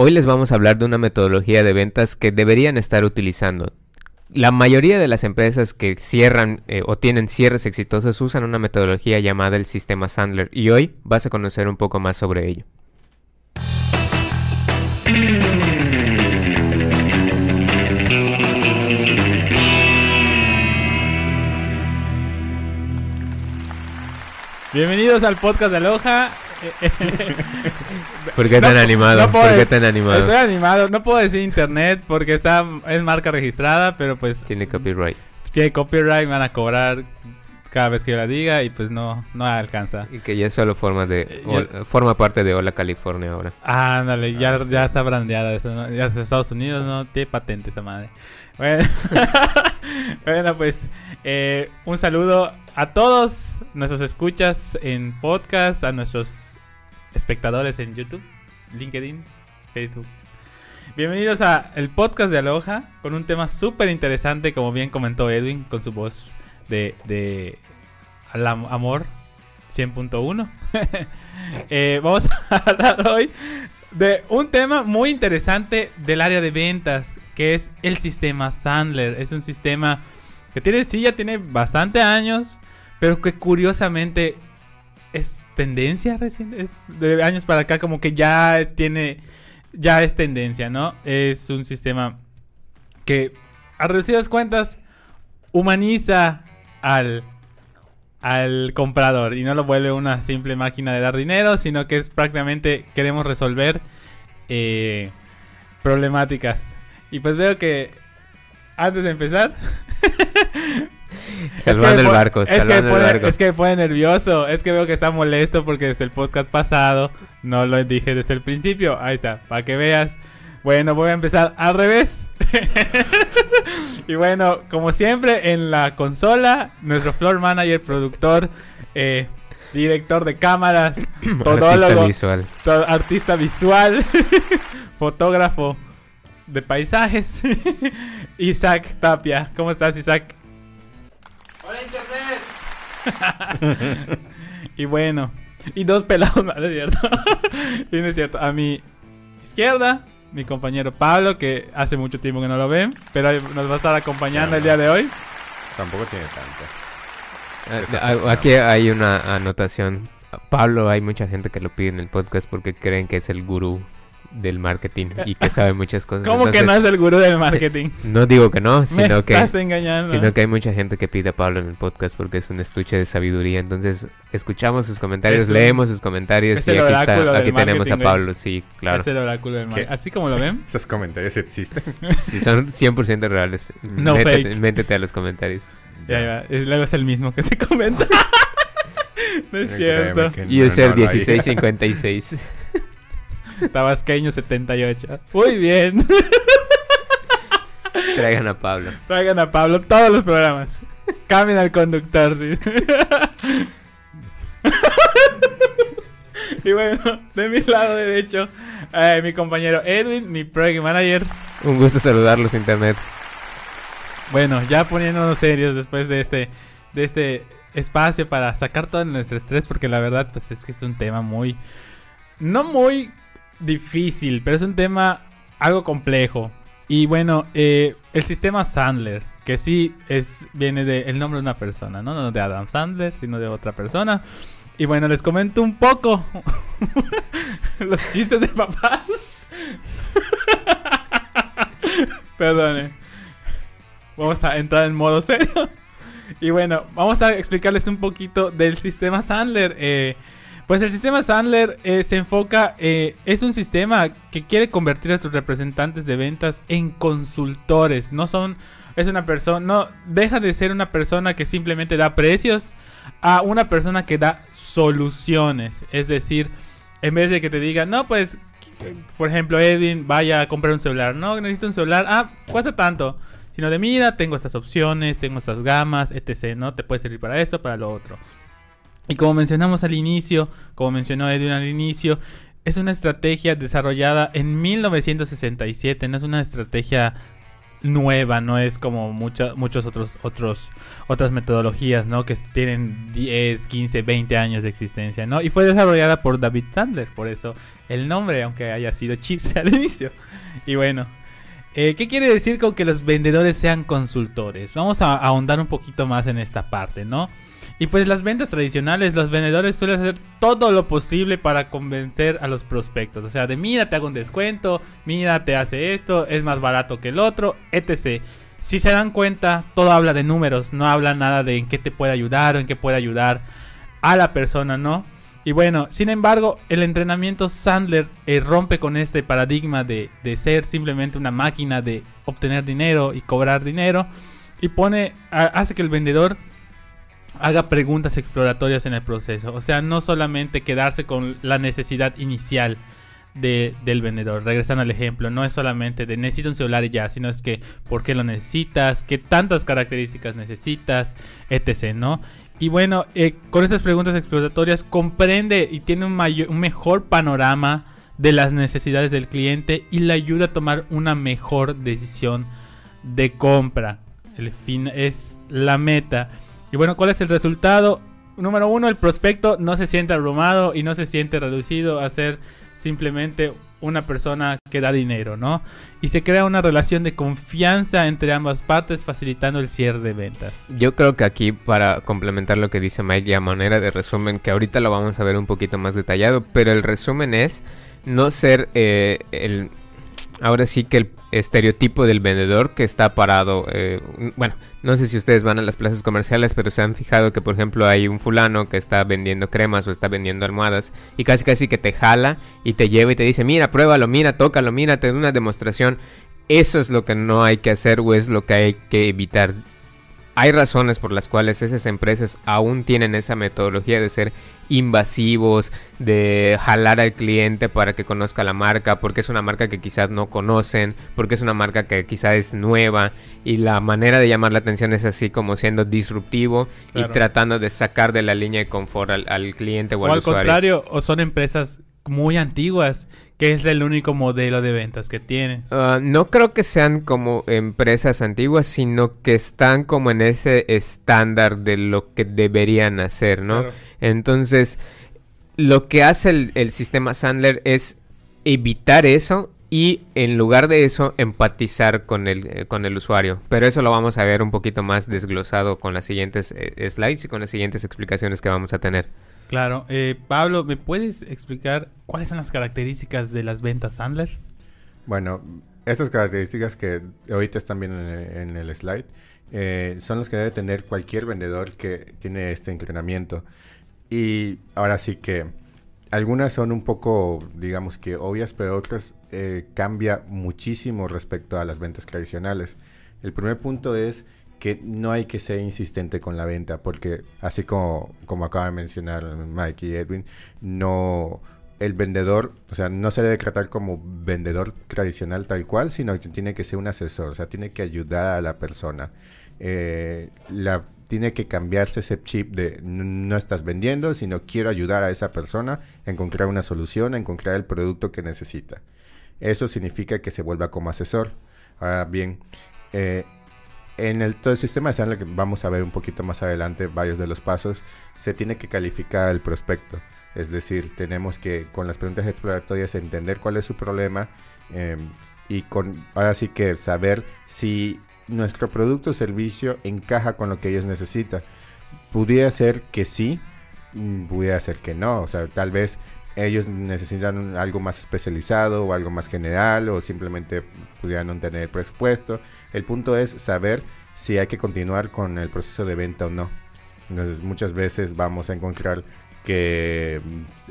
Hoy les vamos a hablar de una metodología de ventas que deberían estar utilizando. La mayoría de las empresas que cierran eh, o tienen cierres exitosos usan una metodología llamada el sistema Sandler y hoy vas a conocer un poco más sobre ello. Bienvenidos al podcast de Aloha. ¿Por qué tan No, animado? no puedo- ¿Por qué tan animado? Estoy animado. No puedo decir internet porque está es marca registrada, pero pues Tiene copyright. tiene copyright, me van a cobrar cada vez que yo la diga y pues no no alcanza. Y que ya solo forma de Eh, forma parte de Hola California ahora. Ándale, ya, Ah, sí. ya está brandeada eso, ¿no? Ya es Estados Unidos, no tiene patente esa madre. Bueno, Bueno, pues eh, un saludo a todos nuestros escuchas en podcast, a nuestros espectadores en YouTube, LinkedIn, Facebook. Bienvenidos a el podcast de Aloha con un tema súper interesante, como bien comentó Edwin, con su voz de, de al am- amor 100.1. Eh, vamos a hablar hoy de un tema muy interesante del área de ventas, que es el sistema Sandler. Es un sistema que tiene, sí, ya tiene bastante años, pero que curiosamente es tendencia reciente, es de años para acá como que ya tiene, ya es tendencia, ¿no? Es un sistema que a reducidas cuentas humaniza al al comprador y no lo vuelve una simple máquina de dar dinero, sino que es prácticamente queremos resolver eh, problemáticas. Y pues veo que antes de empezar, Salvando es que el barco, es que, el pone, barco. es que me pone nervioso, es que veo que está molesto porque desde el podcast pasado no lo dije desde el principio. Ahí está, para que veas. Bueno, voy a empezar al revés. y bueno, como siempre, en la consola, nuestro floor manager, productor, eh, director de cámaras, Artista todólogo, visual. to- artista visual, fotógrafo de paisajes, Isaac Tapia. ¿Cómo estás, Isaac? ¡Hola, Internet! y bueno, y dos pelados más, ¿no es cierto? y no es cierto, a mi izquierda, mi compañero Pablo, que hace mucho tiempo que no lo ven, pero nos va a estar acompañando el día de hoy. Tampoco tiene tanto. Fue- Aquí hay una anotación. Pablo, hay mucha gente que lo pide en el podcast porque creen que es el gurú del marketing y que sabe muchas cosas. ¿Cómo que no Entonces, es el gurú del marketing? no digo que no, Me sino que, estás engañando. sino que hay mucha gente que pide a Pablo en el podcast porque es un estuche de sabiduría. Entonces, escuchamos sus comentarios, Es un- leemos sus comentarios es y el aquí, está, del aquí tenemos a güey. Pablo. Sí, claro. Es el oráculo del marketing. Así como lo ven. Esos comentarios existen. Sí, son 100% reales. No métete, fake. métete a los comentarios. Ya, ya, es, luego es el mismo que se comenta. no es cierto. que no, User no lo haría. 1656. Tabasqueño 78. Muy bien. Traigan a Pablo. Traigan a Pablo todos los programas. Cambien al conductor. y bueno, de mi lado derecho, eh, mi compañero Edwin, mi project manager. Un gusto saludarlos, Internet. Bueno, ya poniéndonos serios después de este, de este espacio para sacar todo nuestro estrés, porque la verdad, pues es que es un tema muy, no muy difícil, pero es un tema algo complejo. Y bueno, eh, el sistema Sandler, que sí es, viene del nombre de una persona, ¿no? No de Adam Sandler, sino de otra persona. Y bueno, les comento un poco los chistes de papá. Perdone. Vamos a entrar en modo serio. Y bueno, vamos a explicarles un poquito del sistema Sandler. Eh, pues el sistema Sandler eh, se enfoca, eh, es un sistema que quiere convertir a tus representantes de ventas en consultores. No son, es una persona, no, deja de ser una persona que simplemente da precios a una persona que da soluciones. Es decir, en vez de que te diga, no, pues, por ejemplo, Edwin, vaya a comprar un celular. No, necesito un celular. Ah, cuesta tanto. Sino de, mira, tengo estas opciones, tengo estas gamas, etc. ¿No? Te puede servir para esto, para lo otro. Y como mencionamos al inicio, como mencionó Edwin al inicio, es una estrategia desarrollada en 1967, no es una estrategia nueva, no es como muchos muchos otros, otros, otras metodologías, ¿no? Que tienen 10, 15, 20 años de existencia, ¿no? Y fue desarrollada por David Sandler, por eso el nombre, aunque haya sido chiste al inicio. Y bueno, eh, ¿qué quiere decir con que los vendedores sean consultores? Vamos a ahondar un poquito más en esta parte, ¿no? Y pues las ventas tradicionales, los vendedores suelen hacer todo lo posible para convencer a los prospectos. O sea, de mira, te hago un descuento, mira, te hace esto, es más barato que el otro, etc. Si se dan cuenta, todo habla de números, no habla nada de en qué te puede ayudar o en qué puede ayudar a la persona, ¿no? Y bueno, sin embargo, el entrenamiento Sandler eh, rompe con este paradigma de, de, ser simplemente una máquina de obtener dinero y cobrar dinero y pone, hace que el vendedor haga preguntas exploratorias en el proceso. O sea, no solamente quedarse con la necesidad inicial de, del vendedor. Regresando al ejemplo, no es solamente de necesito un celular y ya, sino es que por qué lo necesitas, qué tantas características necesitas, etc. ¿no? Y bueno, eh, con estas preguntas exploratorias comprende y tiene un, mayor, un mejor panorama de las necesidades del cliente y le ayuda a tomar una mejor decisión de compra. El fin es la meta. Y bueno, ¿cuál es el resultado? Número uno, el prospecto no se siente abrumado y no se siente reducido a ser simplemente una persona que da dinero, ¿no? Y se crea una relación de confianza entre ambas partes, facilitando el cierre de ventas. Yo creo que aquí, para complementar lo que dice Mike, y a manera de resumen, que ahorita lo vamos a ver un poquito más detallado, pero el resumen es no ser eh, el ahora sí que el estereotipo del vendedor que está parado, eh, bueno, no sé si ustedes van a las plazas comerciales, pero se han fijado que por ejemplo hay un fulano que está vendiendo cremas o está vendiendo almohadas y casi casi que te jala y te lleva y te dice, mira, pruébalo, mira, tócalo, mira, te da una demostración. Eso es lo que no hay que hacer o es lo que hay que evitar hay razones por las cuales esas empresas aún tienen esa metodología de ser invasivos, de jalar al cliente para que conozca la marca, porque es una marca que quizás no conocen, porque es una marca que quizás es nueva y la manera de llamar la atención es así como siendo disruptivo y tratando de sacar de la línea de confort al, cliente o, o al, al contrario, o son empresas muy antiguas que es el único modelo de ventas que tiene. Ah, no creo que sean como empresas antiguas, sino que están como en ese estándar de lo que deberían hacer, ¿no? Entonces, lo que hace el, sistema Sandler es evitar eso y en lugar de eso empatizar con el, eh, con el usuario. Pero eso lo vamos a ver un poquito más desglosado con las siguientes eh, slides y con las siguientes explicaciones que vamos a tener. Claro. Eh, Pablo, ¿me puedes explicar cuáles son las características de las ventas Sandler? Bueno, estas características que ahorita están viendo en el, slide eh, son las que debe tener cualquier vendedor que tiene este entrenamiento. Y ahora sí que algunas son un poco, digamos que obvias, pero otras eh, cambia muchísimo respecto a las ventas tradicionales. El primer punto es que no hay que ser insistente con la venta, porque así como, como acaba de mencionar Mike y Edwin, no el vendedor, o sea, no se debe tratar como vendedor tradicional tal cual, sino que tiene que ser un asesor, o sea, tiene que ayudar a la persona. Eh, la, tiene que cambiarse ese chip de no estás vendiendo, sino quiero ayudar a esa persona a encontrar una solución, a encontrar el producto que necesita. Eso significa que se vuelva como asesor. Ahora bien, eh, en el, todo el sistema de que vamos a ver un poquito más adelante varios de los pasos, se tiene que calificar el prospecto. Es decir, tenemos que con las preguntas exploratorias entender cuál es su problema em, y con ahora sí que saber si nuestro producto o servicio encaja con lo que ellos necesitan. Pudiera ser que sí, mm, pudiera ser que no. O sea, tal vez ellos necesitan algo más especializado o algo más general o simplemente pudieran no tener presupuesto. El punto es saber si hay que continuar con el proceso de venta o no. Entonces muchas veces vamos a encontrar que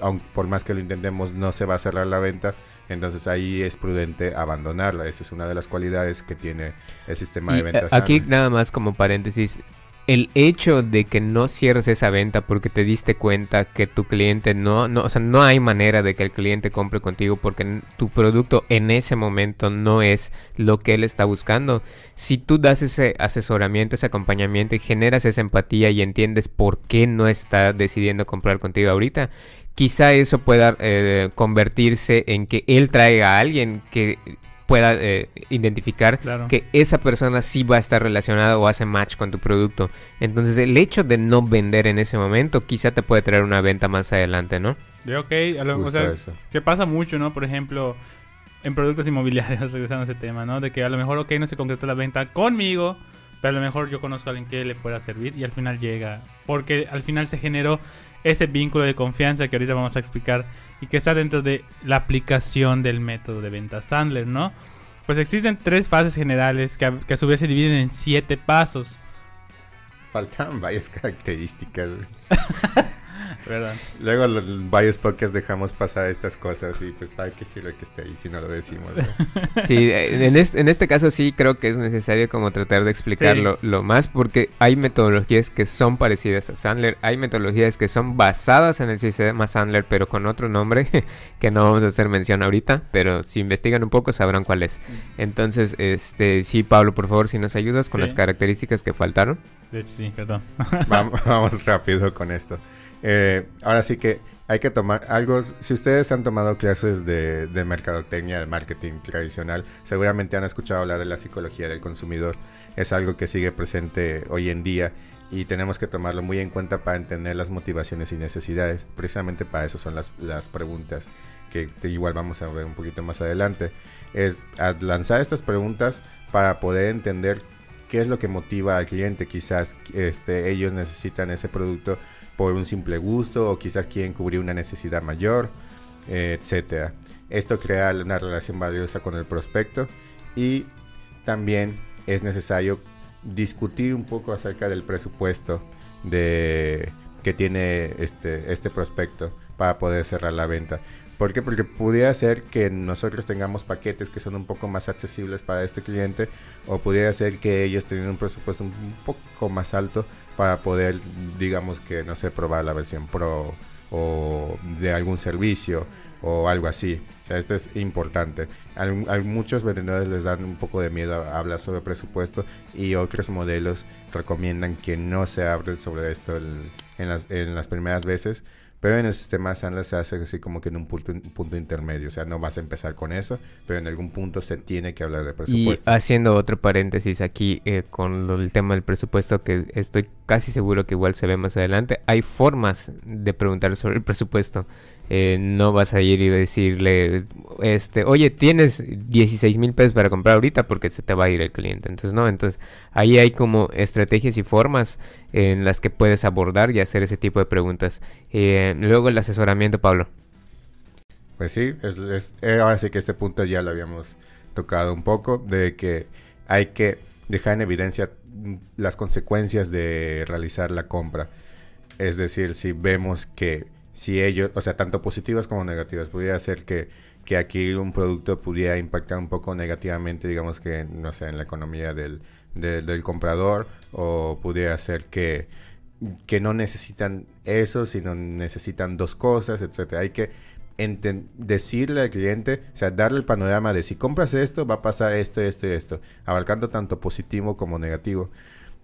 aun por más que lo intentemos no se va a cerrar la venta, entonces ahí es prudente abandonarla. Esa es una de las cualidades que tiene el sistema de ventas. Aquí nada más como paréntesis, el hecho de que no cierres esa venta porque te diste cuenta que tu cliente no, no, o sea, no hay manera de que el cliente compre contigo porque tu producto en ese momento no es lo que él está buscando. Si tú das ese asesoramiento, ese acompañamiento y generas esa empatía y entiendes por qué no está decidiendo comprar contigo ahorita, quizá eso pueda eh, convertirse en que él traiga a alguien que pueda eh, identificar Claro. que esa persona sí va a estar relacionada o hace match con tu producto. Entonces el hecho de no vender en ese momento quizá te puede traer una venta más adelante, ¿no? De ok, a lo, o sea, eso. que pasa mucho, ¿no? Por ejemplo, en productos inmobiliarios, regresando a ese tema, ¿no? De que a lo mejor, ok, no se concretó la venta conmigo, pero a lo mejor yo conozco a alguien que le pueda servir y al final llega. Porque al final se generó ese vínculo de confianza que ahorita vamos a explicar y que está dentro de la aplicación del método de venta Sandler, ¿no? Pues existen tres fases generales que a, que a su vez se dividen en siete pasos, Faltan varias características. ¿verdad? Luego lo- varios podcasts dejamos pasar estas cosas y pues para qué sirve que esté ahí si no lo decimos. ¿no? Sí, en este, en este caso sí creo que es necesario como tratar de explicarlo lo más porque hay metodologías que son parecidas a Sandler, hay metodologías que son basadas en el sistema Sandler pero con otro nombre que no vamos a hacer mención ahorita, pero si investigan un poco sabrán cuál es. Entonces, este, sí, Pablo, por favor, si nos ayudas con Sí. las características que faltaron. De hecho, sí, perdón. Vamos, vamos rápido con esto. Eh, ahora sí que hay que tomar algo. Si ustedes han tomado clases de, de mercadotecnia, de marketing tradicional, seguramente han escuchado hablar de la psicología del consumidor. Es algo que sigue presente hoy en día y tenemos que tomarlo muy en cuenta para entender las motivaciones y necesidades. Precisamente para eso son las, las preguntas que igual vamos a ver un poquito más adelante. Es lanzar estas preguntas para poder entender qué es lo que motiva al cliente. Quizás este, ellos necesitan ese producto por un simple gusto o quizás quieren cubrir una necesidad mayor, eh, etcétera. Esto crea una relación valiosa con el prospecto y también es necesario discutir un poco acerca del presupuesto de que tiene este, este prospecto para poder cerrar la venta. ¿Por qué? Porque pudiera ser que nosotros tengamos paquetes que son un poco más accesibles para este cliente o pudiera ser que ellos tengan un presupuesto un poco más alto para poder, digamos que, no sé, probar la versión Pro o de algún servicio o algo así. O sea, esto es importante. A, muchos vendedores les dan un poco de miedo a hablar sobre presupuesto y otros modelos recomiendan que no se hable sobre esto en, en las, en las primeras veces. Pero en el sistema Sandler se hace así como que en un punto, un punto intermedio. O sea, no vas a empezar con eso, pero en algún punto se tiene que hablar de Y presupuesto. haciendo otro paréntesis aquí eh, con lo del tema del presupuesto, que estoy casi seguro que igual se ve más adelante, hay formas de preguntar sobre el presupuesto. Eh, no vas a ir y decirle, este, oye, tienes 16 mil pesos para comprar ahorita porque se te va a ir el cliente. Entonces, no, entonces ahí hay como estrategias y formas en las que puedes abordar y hacer ese tipo de preguntas. Eh, luego el asesoramiento, Pablo. Pues sí, es, eh, ahora sí que este punto ya lo habíamos tocado un poco, de que hay que dejar en evidencia mm, las consecuencias de realizar la compra. Es decir, si vemos que si ellos, o sea, tanto positivas como negativas, pudiera ser que, que adquirir un producto pudiera impactar un poco negativamente, digamos que, no sé, en la economía del, del- comprador, o pudiera ser que, que no necesitan eso, sino necesitan dos cosas, etcétera. Hay que decirle al cliente, o sea, darle el panorama de si compras esto, va a pasar esto, esto y esto, abarcando tanto positivo como negativo.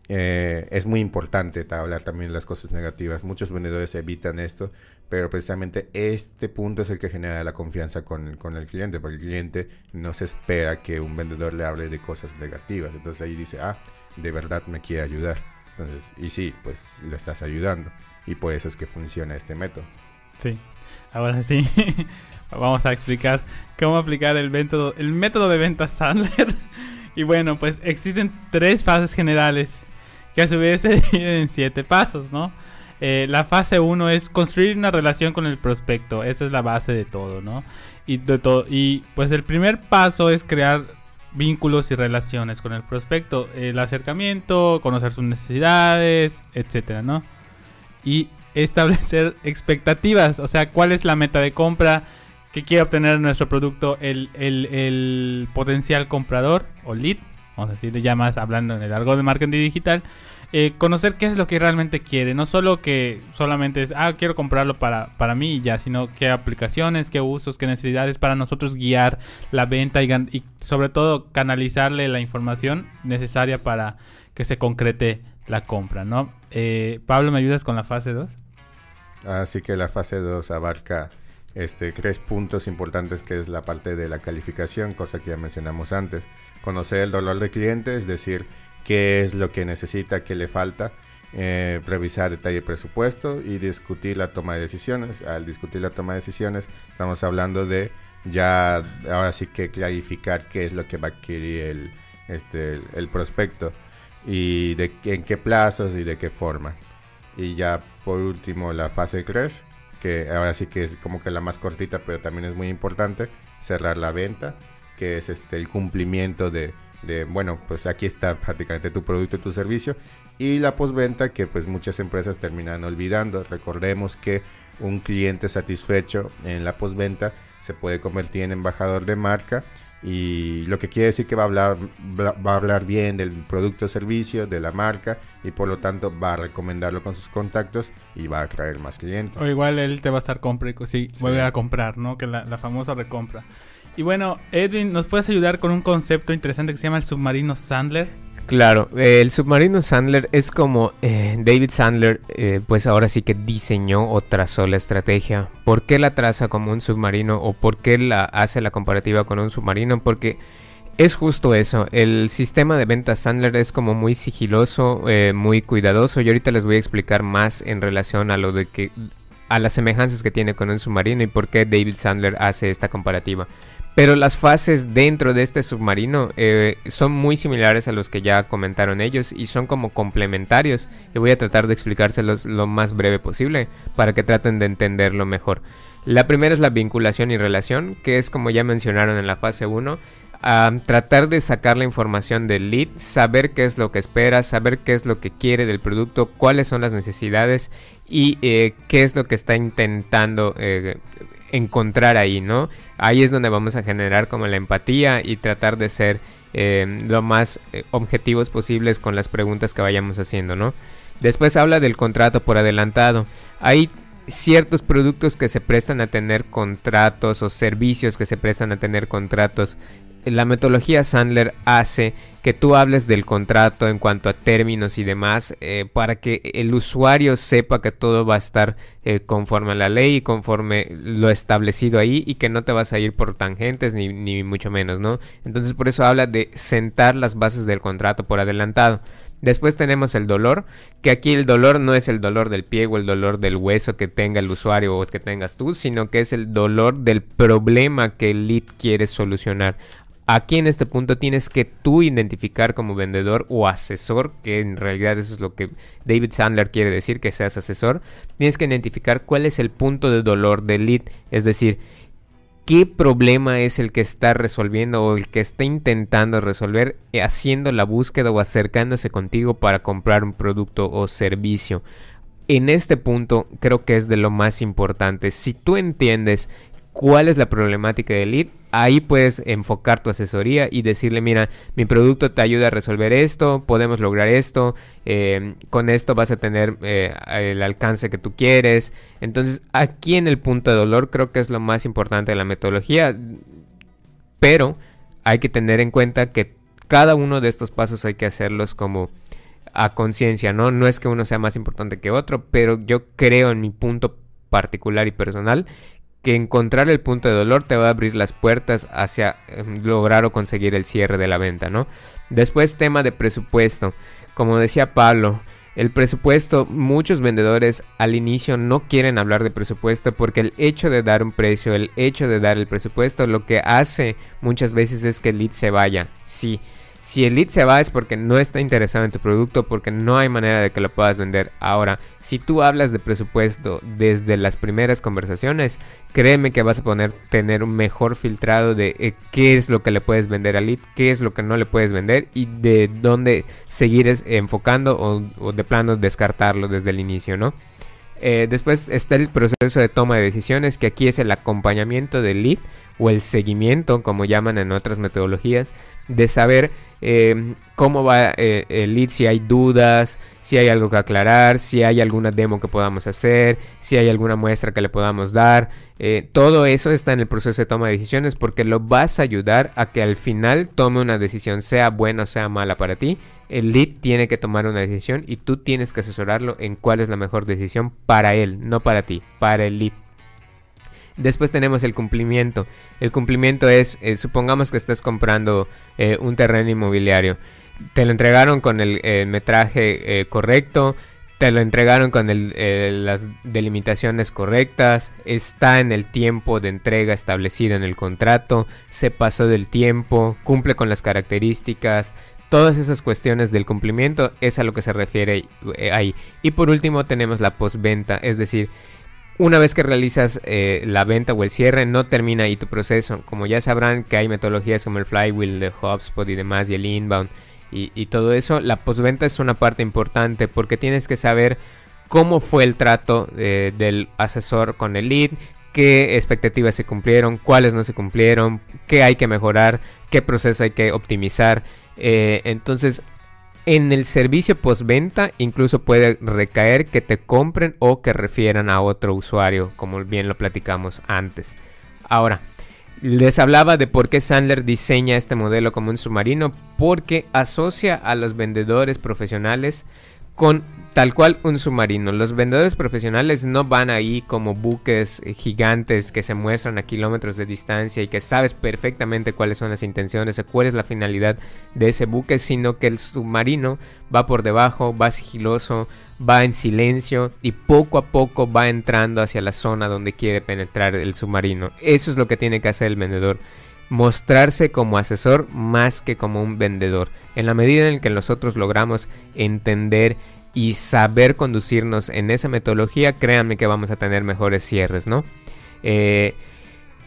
Eh, es muy importante ta- hablar también de las cosas negativas. Muchos vendedores evitan esto, pero precisamente este punto es el que genera la confianza con, con el cliente, porque el cliente no se espera que un vendedor le hable de cosas negativas. Entonces ahí dice, ah, de verdad me quiere ayudar. Entonces, y sí, pues lo estás ayudando. Y por eso es que funciona este método. Sí, ahora sí. Vamos a explicar cómo aplicar el método, el método de venta Sandler. Y bueno, pues existen tres fases generales que a su vez se dividen en siete pasos, ¿no? Eh, la fase 1 es construir una relación con el prospecto. Esa es la base de todo, ¿no? Y, pues el primer paso es crear vínculos y relaciones con el prospecto. El acercamiento, conocer sus necesidades, etcétera, ¿no? Y establecer expectativas. O sea, cuál es la meta de compra que quiere obtener nuestro producto el, potencial comprador o lead. Vamos a decirle ya más hablando en el argot de marketing digital. Eh, conocer qué es lo que realmente quiere. No solo que solamente es, ah, quiero comprarlo para, para mí ya, sino qué aplicaciones, qué usos, qué necesidades para nosotros guiar la venta y, sobre todo canalizarle la información necesaria para que se concrete la compra, ¿no? Eh, Pablo, ¿me ayudas con la fase 2? Así que la fase 2 abarca este, tres puntos importantes que es la parte de la calificación, cosa que ya mencionamos antes. Conocer el dolor del cliente, es decir, qué es lo que necesita, qué le falta, eh, revisar detalle presupuesto y discutir la toma de decisiones. Al discutir la toma de decisiones estamos hablando de ya ahora sí que clarificar qué es lo que va a adquirir el, este, el, prospecto y de en qué plazos y de qué forma. Y ya por último la fase 3, que ahora sí que es como que la más cortita, pero también es muy importante, cerrar la venta, que es este el cumplimiento de, de bueno, pues aquí está prácticamente tu producto y tu servicio. Y la postventa que pues muchas empresas terminan olvidando. Recordemos que un cliente satisfecho en la postventa se puede convertir en embajador de marca y lo que quiere decir que va a hablar va a hablar bien del producto o servicio de la marca y por lo tanto va a recomendarlo con sus contactos y va a atraer más clientes o igual él te va a estar comprando sí, sí, volver a comprar no que la, la, famosa recompra y bueno Edwin nos puedes ayudar con un concepto interesante que se llama el submarino Sandler Claro, eh, el submarino Sandler es como eh, David Sandler, eh, pues ahora sí que diseñó o trazó la estrategia. ¿Por qué la traza como un submarino o por qué la hace la comparativa con un submarino? Porque es justo eso, el sistema de ventas Sandler es como muy sigiloso, muy cuidadoso y ahorita les voy a explicar más en relación a lo de que a las semejanzas que tiene con un submarino y por qué David Sandler hace esta comparativa. Pero las fases dentro de este submarino eh, son muy similares a los que ya comentaron ellos y son como complementarios. Y voy a tratar de explicárselos lo más breve posible para que traten de entenderlo mejor. La primera es la vinculación y relación, que es como ya mencionaron en la fase 1, tratar de sacar la información del lead, saber qué es lo que espera, saber qué es lo que quiere del producto, cuáles son las necesidades y eh, qué es lo que está intentando eh, encontrar ahí, ¿no? Ahí es donde vamos a generar como la empatía y tratar de ser eh, lo más eh, objetivos posibles con las preguntas que vayamos haciendo, ¿no? Después habla del contrato por adelantado. Hay ciertos productos que se prestan a tener contratos o servicios que se prestan a tener contratos la metodología Sandler hace que tú hables del contrato en cuanto a términos y demás eh, para que el usuario sepa que todo va a estar eh, conforme a la ley y conforme lo establecido ahí y que no te vas a ir por tangentes ni, ni mucho menos, ¿no? Entonces por eso habla de sentar las bases del contrato por adelantado. Después tenemos el dolor, que aquí el dolor no es el dolor del pie o el dolor del hueso que tenga el usuario o que tengas tú, sino que es el dolor del problema que el lead quiere solucionar. Aquí en este punto tienes que tú identificar como vendedor o asesor, que en realidad eso es lo que David Sandler quiere decir, que seas asesor. Tienes que identificar cuál es el punto de dolor del lead, es decir, qué problema es el que está resolviendo o el que está intentando resolver haciendo la búsqueda o acercándose contigo para comprar un producto o servicio. En este punto creo que es de lo más importante. Si tú entiendes cuál es la problemática del lead, ahí puedes enfocar tu asesoría y decirle, mira, mi producto te ayuda a resolver esto, podemos lograr esto, eh, con esto vas a tener eh, el alcance que tú quieres. Entonces, aquí en el punto de dolor creo que es lo más importante de la metodología, pero hay que tener en cuenta que cada uno de estos pasos hay que hacerlos como a conciencia, ¿no? No es que uno sea más importante que otro, pero yo creo en mi punto particular y personal que encontrar el punto de dolor te va a abrir las puertas hacia em, lograr o conseguir el cierre de la venta, ¿no? Después tema de presupuesto. Como decía Pablo, el presupuesto, muchos vendedores al inicio no quieren hablar de presupuesto porque el hecho de dar un precio, el hecho de dar el presupuesto, lo que hace muchas veces es que el lead se vaya. Sí, si el lead se va es porque no está interesado en tu producto, porque no hay manera de que lo puedas vender. Ahora, si tú hablas de presupuesto desde las primeras conversaciones, créeme que vas a poner tener un mejor filtrado de eh, qué es lo que le puedes vender al lead, qué es lo que no le puedes vender y de dónde seguir enfocando o, de plano descartarlo desde el inicio, ¿no? Eh, después está el proceso de toma de decisiones, que aquí es el acompañamiento del lead o el seguimiento, como llaman en otras metodologías, de saber eh, cómo va eh, el lead, si hay dudas, si hay algo que aclarar, si hay alguna demo que podamos hacer, si hay alguna muestra que le podamos dar. Todo eso está en el proceso de toma de decisiones porque lo vas a ayudar a que al final tome una decisión, sea buena o sea mala para ti. El lead tiene que tomar una decisión y tú tienes que asesorarlo en cuál es la mejor decisión para él, no para ti, para el lead. Después tenemos el cumplimiento. El cumplimiento es, eh, supongamos que estás comprando eh, un terreno inmobiliario. Te lo entregaron con el, metraje eh, correcto, te lo entregaron con las delimitaciones correctas, está en el tiempo de entrega establecido en el contrato, se pasó del tiempo, cumple con las características, todas esas cuestiones del cumplimiento es a lo que se refiere ahí. Y por último tenemos la postventa, es decir, una vez que realizas eh, la venta o el cierre, no termina ahí tu proceso. Como ya sabrán que hay metodologías como el flywheel de HubSpot y demás, y el inbound y, todo eso, la postventa es una parte importante porque tienes que saber cómo fue el trato eh, del asesor con el lead, qué expectativas se cumplieron, cuáles no se cumplieron, qué hay que mejorar, qué proceso hay que optimizar. Eh, entonces en el servicio postventa incluso puede recaer que te compren o que refieran a otro usuario, como bien lo platicamos antes. Ahora, les hablaba de por qué Sandler diseña este modelo como un submarino, porque asocia a los vendedores profesionales con tal cual un submarino. Los vendedores profesionales no van ahí como buques eh, gigantes que se muestran a kilómetros de distancia y que sabes perfectamente cuáles son las intenciones o cuál es la finalidad de ese buque, sino que el submarino va por debajo, va sigiloso, va en silencio y poco a poco va entrando hacia la zona donde quiere penetrar el submarino. Eso es lo que tiene que hacer el vendedor mostrarse como asesor más que como un vendedor. En la medida en que nosotros logramos entender y saber conducirnos en esa metodología, créanme que vamos a tener mejores cierres, ¿no? Eh,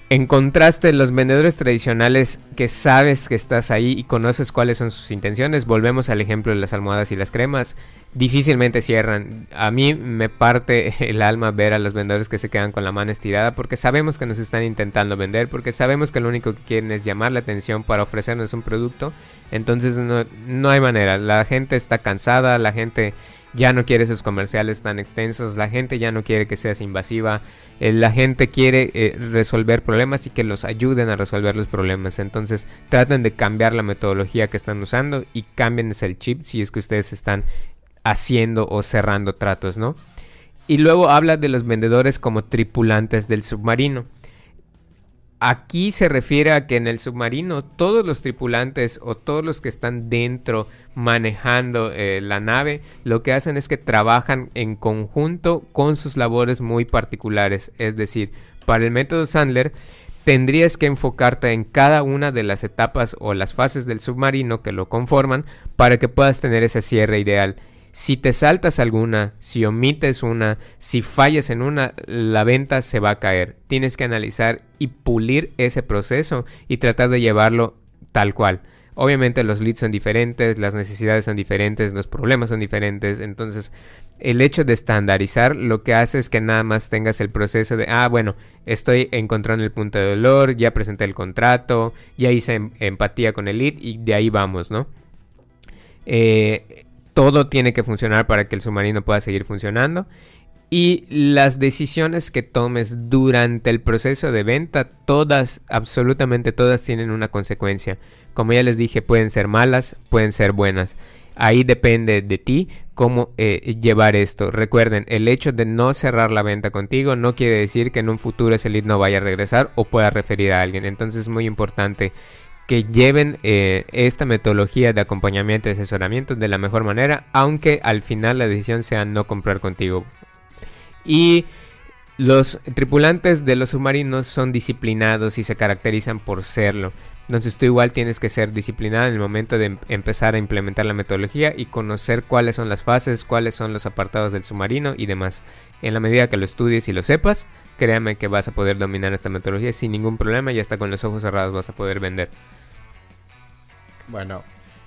en contraste, los vendedores tradicionales que sabes que estás ahí y conoces cuáles son sus intenciones, volvemos al ejemplo de las almohadas y las cremas, difícilmente cierran. A mí me parte el alma ver a los vendedores que se quedan con la mano estirada porque sabemos que nos están intentando vender, porque sabemos que lo único que quieren es llamar la atención para ofrecernos un producto. Entonces no, no hay manera, la gente está cansada, la gente ya no quiere esos comerciales tan extensos, la gente ya no quiere que seas invasiva, eh, la gente quiere eh, resolver problemas y que los ayuden a resolver los problemas. Entonces traten de cambiar la metodología que están usando y cambien el chip si es que ustedes están haciendo o cerrando tratos, ¿no? Y luego habla de los vendedores como tripulantes del submarino. Aquí se refiere a que en el submarino todos los tripulantes o todos los que están dentro manejando eh, la nave lo que hacen es que trabajan en conjunto con sus labores muy particulares. Es decir, para el método Sandler tendrías que enfocarte en cada una de las etapas o las fases del submarino que lo conforman para que puedas tener ese cierre ideal. Si te saltas alguna, si omites una, si fallas en una, la venta se va a caer. Tienes que analizar y pulir ese proceso y tratar de llevarlo tal cual. Obviamente los leads son diferentes, las necesidades son diferentes, los problemas son diferentes. Entonces, el hecho de estandarizar lo que hace es que nada más tengas el proceso de, ah, bueno, estoy encontrando el punto de dolor, ya presenté el contrato, ya hice em, empatía con el lead y de ahí vamos, ¿no? Eh, todo tiene que funcionar para que el submarino pueda seguir funcionando. Y las decisiones que tomes durante el proceso de venta, todas, absolutamente todas tienen una consecuencia. Como ya les dije, pueden ser malas, pueden ser buenas. Ahí depende de ti cómo eh, llevar esto. Recuerden, el hecho de no cerrar la venta contigo no quiere decir que en un futuro ese lead no vaya a regresar o pueda referir a alguien. Entonces es muy importante que lleven eh, esta metodología de acompañamiento y asesoramiento de la mejor manera, aunque al final la decisión sea no comprar contigo. Y los tripulantes de los submarinos son disciplinados y se caracterizan por serlo. Entonces tú igual tienes que ser disciplinado en el momento de em-, empezar a implementar la metodología y conocer cuáles son las fases, cuáles son los apartados del submarino y demás. En la medida que lo estudies y lo sepas, créame que vas a poder dominar esta metodología sin ningún problema y hasta con los ojos cerrados vas a poder vender. Bueno,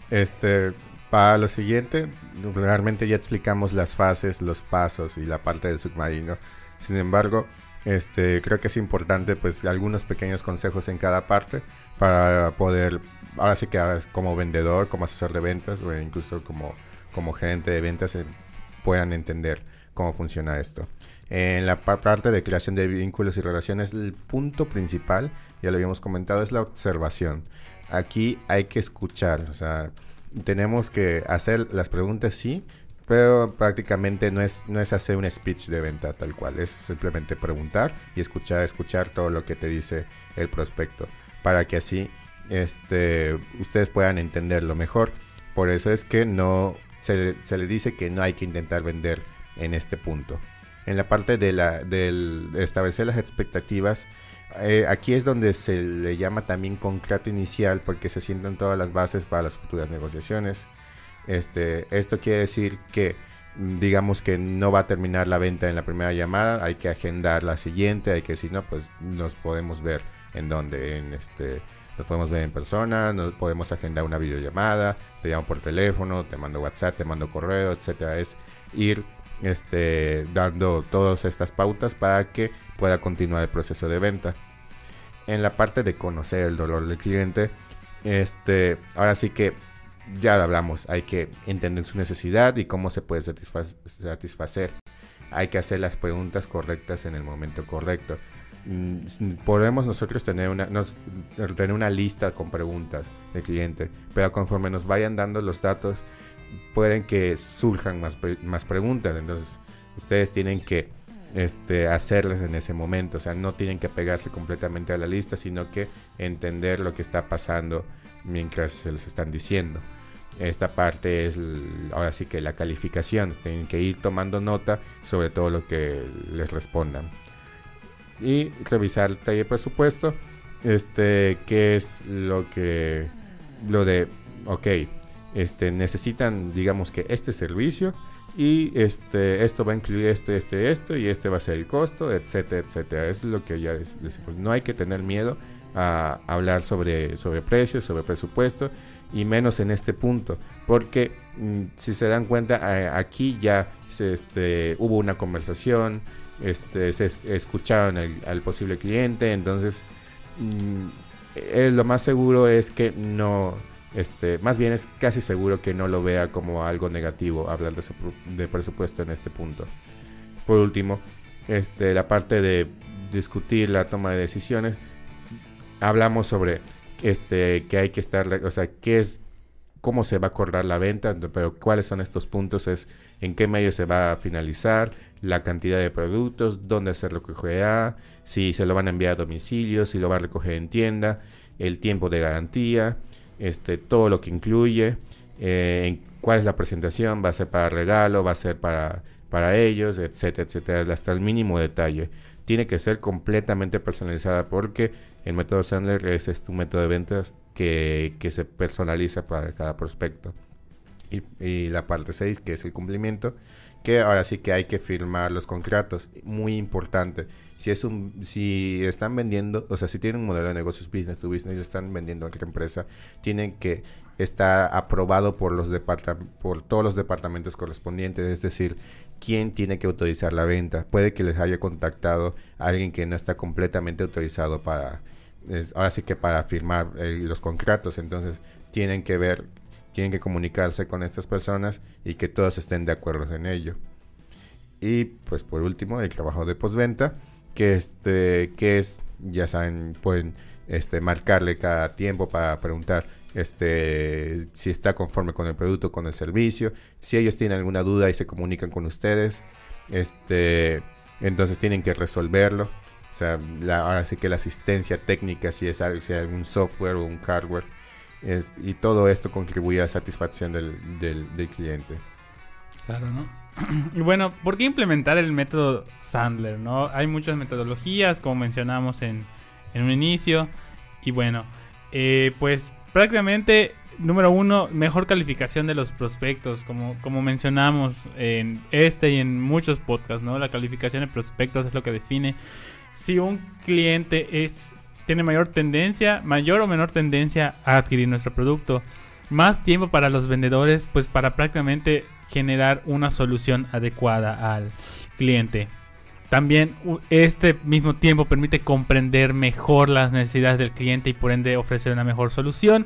este, para lo siguiente, realmente ya explicamos las fases, los pasos y la parte del submarino. Sin embargo, este, creo que es importante pues algunos pequeños consejos en cada parte para poder, ahora sí que como vendedor, como asesor de ventas o incluso como, como gerente de ventas eh, puedan entender cómo funciona esto. En la parte de creación de vínculos y relaciones, el punto principal, ya lo habíamos comentado, es la observación aquí hay que escuchar, o sea, tenemos que hacer las preguntas sí, pero prácticamente no es, no es hacer un speech de venta tal cual, es simplemente preguntar y escuchar, escuchar todo lo que te dice el prospecto, para que así este, ustedes puedan entenderlo mejor. Por eso es que no se, se le dice que no hay que intentar vender en este punto. En la parte de, la, establecer las expectativas, eh, aquí es donde se le llama también concreto inicial porque se sientan todas las bases para las futuras negociaciones. Este, esto quiere decir que digamos que no va a terminar la venta en la primera llamada, hay que agendar la siguiente, hay que decir, no, pues nos podemos ver en donde, en este, nos podemos ver en persona, nos podemos agendar una videollamada, te llamo por teléfono, te mando WhatsApp, te mando correo, etcétera. Es ir este, dando todas estas pautas para que pueda continuar el proceso de venta. En la parte de conocer el dolor del cliente, este, ahora sí que ya hablamos, hay que entender su necesidad y cómo se puede satisfacer. Hay que hacer las preguntas correctas en el momento correcto. Mm, podemos nosotros tener una, tener una lista con preguntas del cliente, pero conforme nos vayan dando los datos, pueden que surjan más, más preguntas. Entonces, ustedes tienen que este, hacerlas en ese momento. O sea, no tienen que pegarse completamente a la lista, sino que entender lo que está pasando mientras se les están diciendo. Esta parte es ahora sí que la calificación. Tienen que ir tomando nota sobre todo lo que les respondan. Y revisar el taller presupuesto. Este, que es lo que, lo de, ok, este, necesitan, digamos que este servicio y este, esto va a incluir este, este, esto y este va a ser el costo, etcétera, etcétera. Eso es lo que ya decimos. No hay que tener miedo a hablar sobre, sobre precios, sobre presupuesto y menos en este punto, porque mm, si se dan cuenta, aquí ya se, este, hubo una conversación, este, se escucharon al posible cliente, entonces mm, lo más seguro es que no, este, más bien es casi seguro que no lo vea como algo negativo hablar de, de presupuesto en este punto. Por último, este, la parte de discutir la toma de decisiones, hablamos sobre este, que hay que estar, o sea, qué es, cómo se va a acordar la venta, pero cuáles son estos puntos, es en qué medio se va a finalizar, la cantidad de productos, dónde se recogerá, si se lo van a enviar a domicilio, si lo va a recoger en tienda, el tiempo de garantía, este, todo lo que incluye, eh, cuál es la presentación, va a ser para regalo, va a ser para, para ellos, etcétera, etcétera, hasta el mínimo detalle. Tiene que ser completamente personalizada porque el método Sandler es, un método de ventas que, se personaliza para cada prospecto. Y, la parte 6, que es el cumplimiento, que ahora sí que hay que firmar los contratos. Muy importante. Si es un, si están vendiendo, o sea, si tienen un modelo de negocios business to business están vendiendo a otra empresa, tienen que estar aprobado por los por todos los departamentos correspondientes, es decir, quién tiene que autorizar la venta. Puede que les haya contactado alguien que no está completamente autorizado para, ahora sí que para firmar eh, los contratos. Entonces tienen que ver, tienen que comunicarse con estas personas y que todos estén de acuerdo en ello. Y pues por último, el trabajo de postventa, que este, que es, ya saben, pueden este, marcarle cada tiempo para preguntar este, si está conforme con el producto, con el servicio, si ellos tienen alguna duda y se comunican con ustedes, este, entonces tienen que resolverlo. O sea, ahora sí que la asistencia técnica, si es si algún software o un hardware, y todo esto contribuye a la satisfacción del, del, cliente. Claro, ¿no? Y bueno, ¿por qué implementar el método Sandler? ¿no? Hay muchas metodologías, como mencionamos en, en un inicio. Y bueno, eh, pues prácticamente, número uno, mejor calificación de los prospectos, como, como mencionamos en este y en muchos podcasts, ¿no? La calificación de prospectos es lo que define si un cliente es tiene mayor tendencia, mayor o menor tendencia a adquirir nuestro producto. Más tiempo para los vendedores, pues para prácticamente generar una solución adecuada al cliente. También este mismo tiempo permite comprender mejor las necesidades del cliente y por ende ofrecer una mejor solución.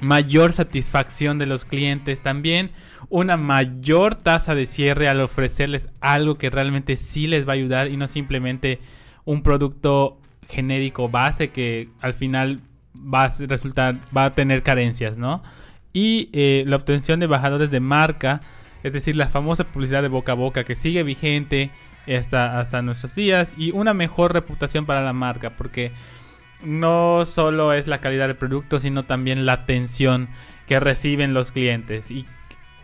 Mayor satisfacción de los clientes también. Una mayor tasa de cierre al ofrecerles algo que realmente sí les va a ayudar y no simplemente un producto genérico base que al final va a resultar, va a tener carencias, ¿no? Y eh, la obtención de embajadores de marca es decir, la famosa publicidad de boca a boca que sigue vigente hasta, nuestros días y una mejor reputación para la marca, porque no solo es la calidad del producto, sino también la atención que reciben los clientes. Y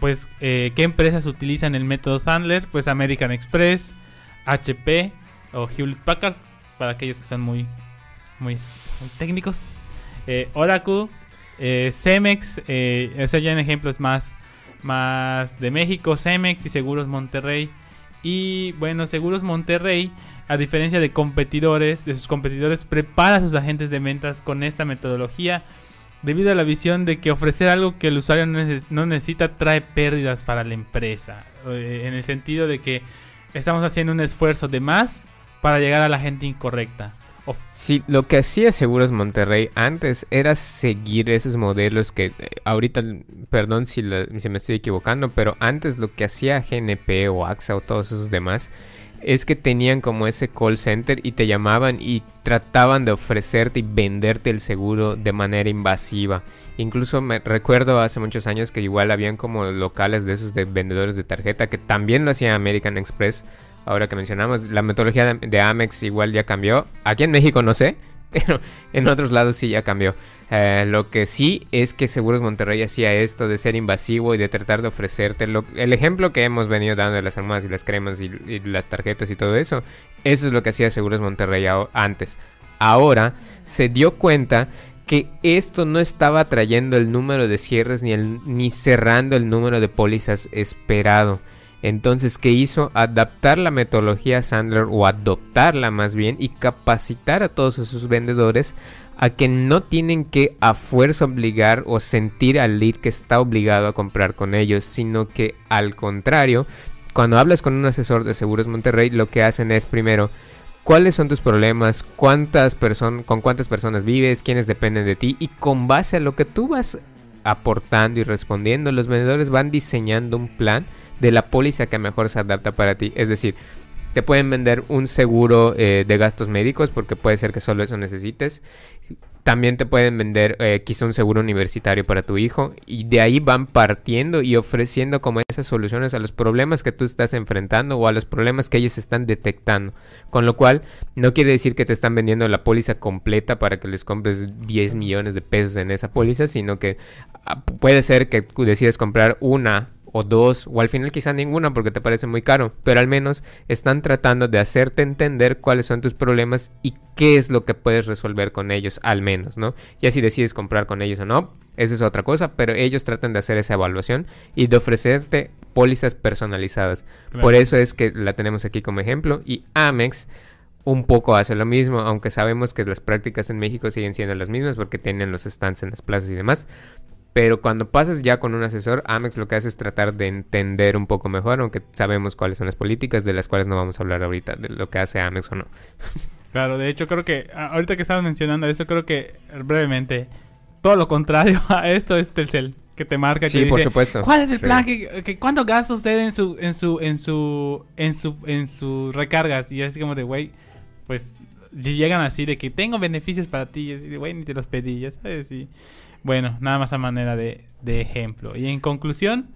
pues, eh, ¿qué empresas utilizan el método Sandler? Pues American Express, HP o Hewlett Packard, para aquellos que son muy, muy técnicos. Eh, Oracle, eh, Cemex, eh, eso ya en ejemplos más, más de México, Cemex y Seguros Monterrey. Y bueno, Seguros Monterrey, a diferencia de competidores, de sus competidores, prepara a sus agentes de ventas con esta metodología debido a la visión de que ofrecer algo que el usuario no, necesita trae pérdidas para la empresa. Eh, en el sentido de que estamos haciendo un esfuerzo de más para llegar a la gente incorrecta. Sí, lo que hacía Seguros Monterrey antes era seguir esos modelos que eh, ahorita, perdón si, si, me estoy equivocando, pero antes lo que hacía GNP o AXA o todos esos demás es que tenían como ese call center y te llamaban y trataban de ofrecerte y venderte el seguro de manera invasiva. Incluso me recuerdo hace muchos años que igual habían como locales de esos de vendedores de tarjeta que también lo hacía American Express ahora que mencionamos, la metodología de, Amex igual ya cambió. Aquí en México no sé, pero en otros lados sí ya cambió. Eh, lo que sí es que Seguros Monterrey hacía esto de ser invasivo y de tratar de ofrecerte el ejemplo que hemos venido dando de las almohadas y las cremas y, las tarjetas y todo eso. Eso es lo que hacía Seguros Monterrey antes. Ahora se dio cuenta que esto no estaba trayendo el número de cierres ni, ni cerrando el número de pólizas esperado. Entonces, ¿qué hizo? Adaptar la metodología Sandler o adoptarla más bien y capacitar a todos esos vendedores a que no tienen que a fuerza obligar o sentir al lead que está obligado a comprar con ellos, sino que al contrario, cuando hablas con un asesor de Seguros Monterrey, lo que hacen es primero, cuáles son tus problemas, cuántas personas, con cuántas personas vives, quiénes dependen de ti y con base a lo que tú vas aportando y respondiendo, los vendedores van diseñando un plan de la póliza que mejor se adapta para ti. Es decir, te pueden vender un seguro eh, de gastos médicos porque puede ser que solo eso necesites. También te pueden vender eh, quizá un seguro universitario para tu hijo y de ahí van partiendo y ofreciendo como esas soluciones a los problemas que tú estás enfrentando o a los problemas que ellos están detectando. Con lo cual no quiere decir que te están vendiendo la póliza completa para que les compres 10 millones de pesos en esa póliza, sino que ah, puede ser que decides comprar una o dos, o al final quizá ninguna porque te parece muy caro, pero al menos están tratando de hacerte entender cuáles son tus problemas y qué es lo que puedes resolver con ellos, al menos, ¿no? Ya si decides comprar con ellos o no, esa es otra cosa, pero ellos tratan de hacer esa evaluación y de ofrecerte pólizas personalizadas. Por eso es que la tenemos aquí como ejemplo y Amex un poco hace lo mismo, aunque sabemos que las prácticas en México siguen siendo las mismas porque tienen los stands en las plazas y demás. Pero cuando pasas ya con un asesor, Amex lo que hace es tratar de entender un poco mejor, aunque sabemos cuáles son las políticas, de las cuales no vamos a hablar ahorita, de lo que hace Amex o no. Claro, de hecho creo que ahorita que estabas mencionando eso, creo que brevemente, todo lo contrario a esto es Telcel, que te marca sí, por supuesto. ¿Cuál es el plan? Que, ¿Cuánto gasta usted en su en su en su en su en sus recargas? Y así como de, güey, pues si llegan así de que tengo beneficios para ti, y así de, güey, ni te los pedí, ya sabes, y bueno, nada más a manera de, ejemplo. Y en conclusión,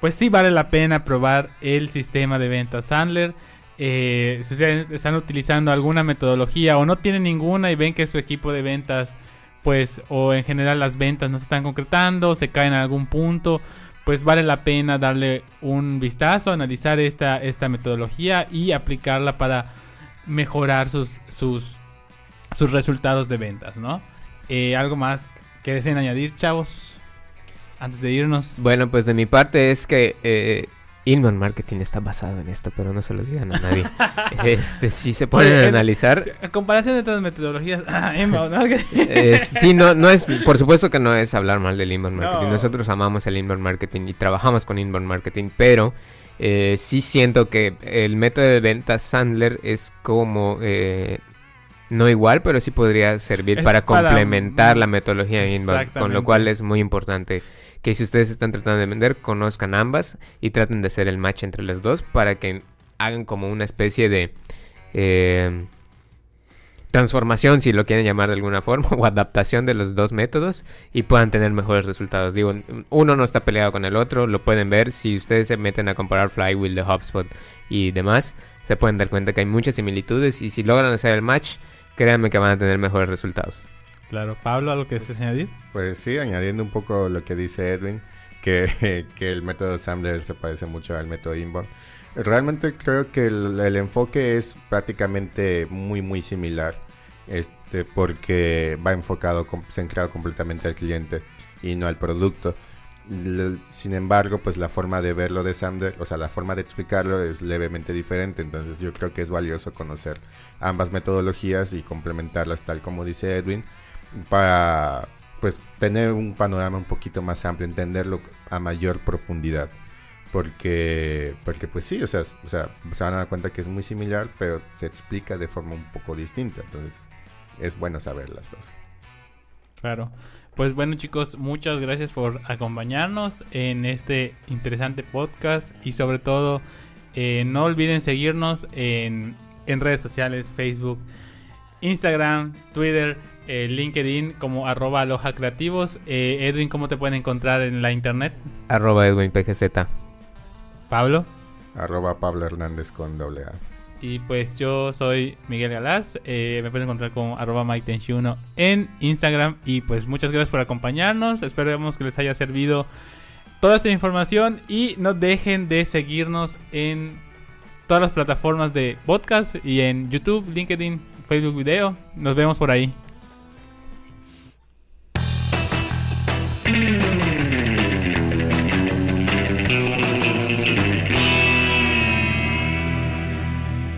pues sí vale la pena probar el sistema de ventas Sandler. Eh, si ustedes están utilizando alguna metodología o no tienen ninguna y ven que su equipo de ventas, pues, o en general las ventas no se están concretando, se caen en algún punto, pues vale la pena darle un vistazo, analizar esta, esta metodología y aplicarla para mejorar sus, sus, sus resultados de ventas, ¿no? Eh, algo más ¿Qué deseen añadir, chavos? Antes de irnos. Bueno, pues de mi parte es que eh, Inbound Marketing está basado en esto, pero no se lo digan a nadie. este, si se pueden analizar. A comparación de otras metodologías, ah, Inbound Marketing. sí, no, no es, por supuesto que no es hablar mal del Inbound Marketing. Nosotros amamos el Inbound Marketing y trabajamos con Inbound Marketing, pero eh, sí siento que el método de venta Sandler es como eh, no igual, pero sí podría servir para, complementar la metodología inbound, con lo cual es muy importante que si ustedes están tratando de vender, conozcan ambas y traten de hacer el match entre las dos para que hagan como una especie de... Eh, transformación, si lo quieren llamar de alguna forma, o adaptación de los dos métodos y puedan tener mejores resultados. Digo, uno no está peleado con el otro, lo pueden ver si ustedes se meten a comparar Flywheel de HubSpot y demás, se pueden dar cuenta que hay muchas similitudes y si logran hacer el match, créanme que van a tener mejores resultados. Claro, Pablo, ¿algo que desees añadir? Pues sí, añadiendo un poco lo que dice Edwin, que, que el método Sandler se parece mucho al método Inbound. Realmente creo que el, el, enfoque es prácticamente muy muy similar, este, porque va enfocado, centrado completamente al cliente y no al producto. Sin embargo, pues la forma de verlo de Sandler, o sea, la forma de explicarlo es levemente diferente. Entonces yo creo que es valioso conocer ambas metodologías y complementarlas tal como dice Edwin para pues tener un panorama un poquito más amplio, entenderlo a mayor profundidad. Porque, porque pues sí, o sea, o sea, se van a dar cuenta que es muy similar, pero se explica de forma un poco distinta. Entonces, es bueno saber las dos. Claro. Pues bueno chicos, muchas gracias por acompañarnos en este interesante podcast y sobre todo eh, no olviden seguirnos en, en redes sociales, Facebook, Instagram, Twitter, eh, LinkedIn como arroba aloja creativos. Eh, Edwin, ¿cómo te pueden encontrar en la internet? Arroba Edwin PGZ. Pablo. Arroba Pablo Hernández con doble A. Y pues yo soy Miguel Galás. Eh, me pueden encontrar como arroba MikeTenshi1 en Instagram. Y pues muchas gracias por acompañarnos. Esperemos que les haya servido toda esta información. Y no dejen de seguirnos en todas las plataformas de podcast y en YouTube, LinkedIn, Facebook Video. Nos vemos por ahí.